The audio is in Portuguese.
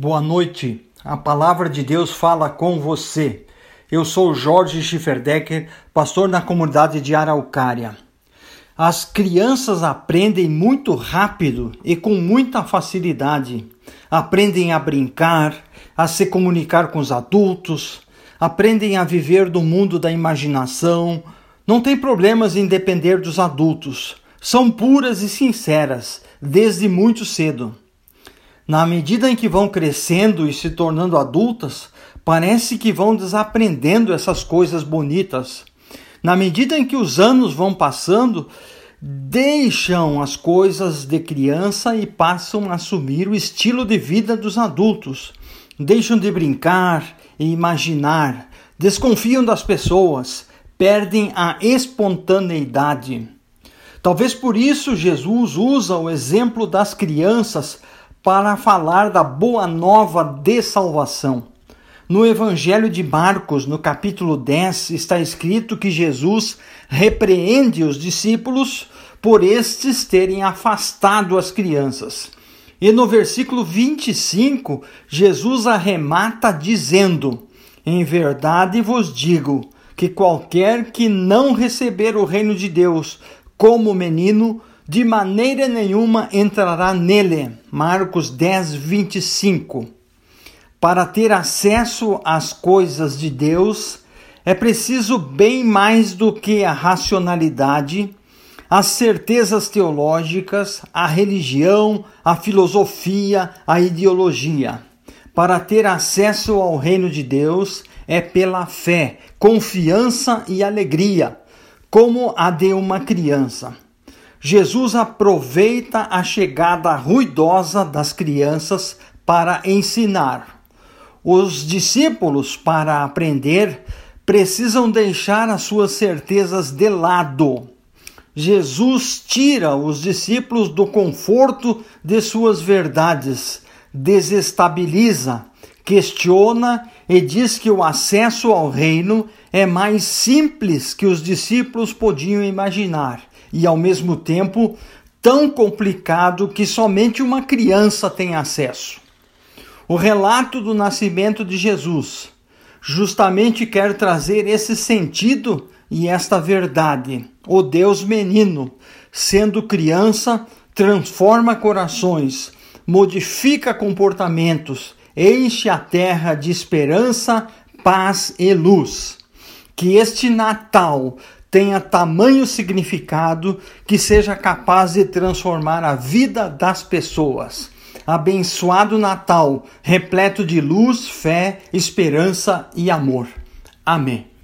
Boa noite. A palavra de Deus fala com você. Eu sou Jorge Schifferdecker, pastor na comunidade de Araucária. As crianças aprendem muito rápido e com muita facilidade. Aprendem a brincar, a se comunicar com os adultos, aprendem a viver do mundo da imaginação. Não tem problemas em depender dos adultos. São puras e sinceras desde muito cedo. Na medida em que vão crescendo e se tornando adultas, parece que vão desaprendendo essas coisas bonitas. Na medida em que os anos vão passando, deixam as coisas de criança e passam a assumir o estilo de vida dos adultos. Deixam de brincar e imaginar, desconfiam das pessoas, perdem a espontaneidade. Talvez por isso Jesus usa o exemplo das crianças para falar da boa nova de salvação. No Evangelho de Marcos, no capítulo 10, está escrito que Jesus repreende os discípulos por estes terem afastado as crianças. E no versículo 25, Jesus arremata dizendo: Em verdade vos digo que qualquer que não receber o reino de Deus como menino, de maneira nenhuma entrará nele. Marcos 10, 25. Para ter acesso às coisas de Deus, é preciso bem mais do que a racionalidade, as certezas teológicas, a religião, a filosofia, a ideologia. Para ter acesso ao reino de Deus é pela fé, confiança e alegria, como a de uma criança. Jesus aproveita a chegada ruidosa das crianças para ensinar. Os discípulos, para aprender, precisam deixar as suas certezas de lado. Jesus tira os discípulos do conforto de suas verdades, desestabiliza, questiona e diz que o acesso ao reino é mais simples que os discípulos podiam imaginar e ao mesmo tempo tão complicado que somente uma criança tem acesso. O relato do nascimento de Jesus justamente quer trazer esse sentido e esta verdade. O Deus menino, sendo criança, transforma corações, modifica comportamentos, enche a terra de esperança, paz e luz. Que este Natal tenha tamanho significado que seja capaz de transformar a vida das pessoas. Abençoado Natal, repleto de luz, fé, esperança e amor. Amém.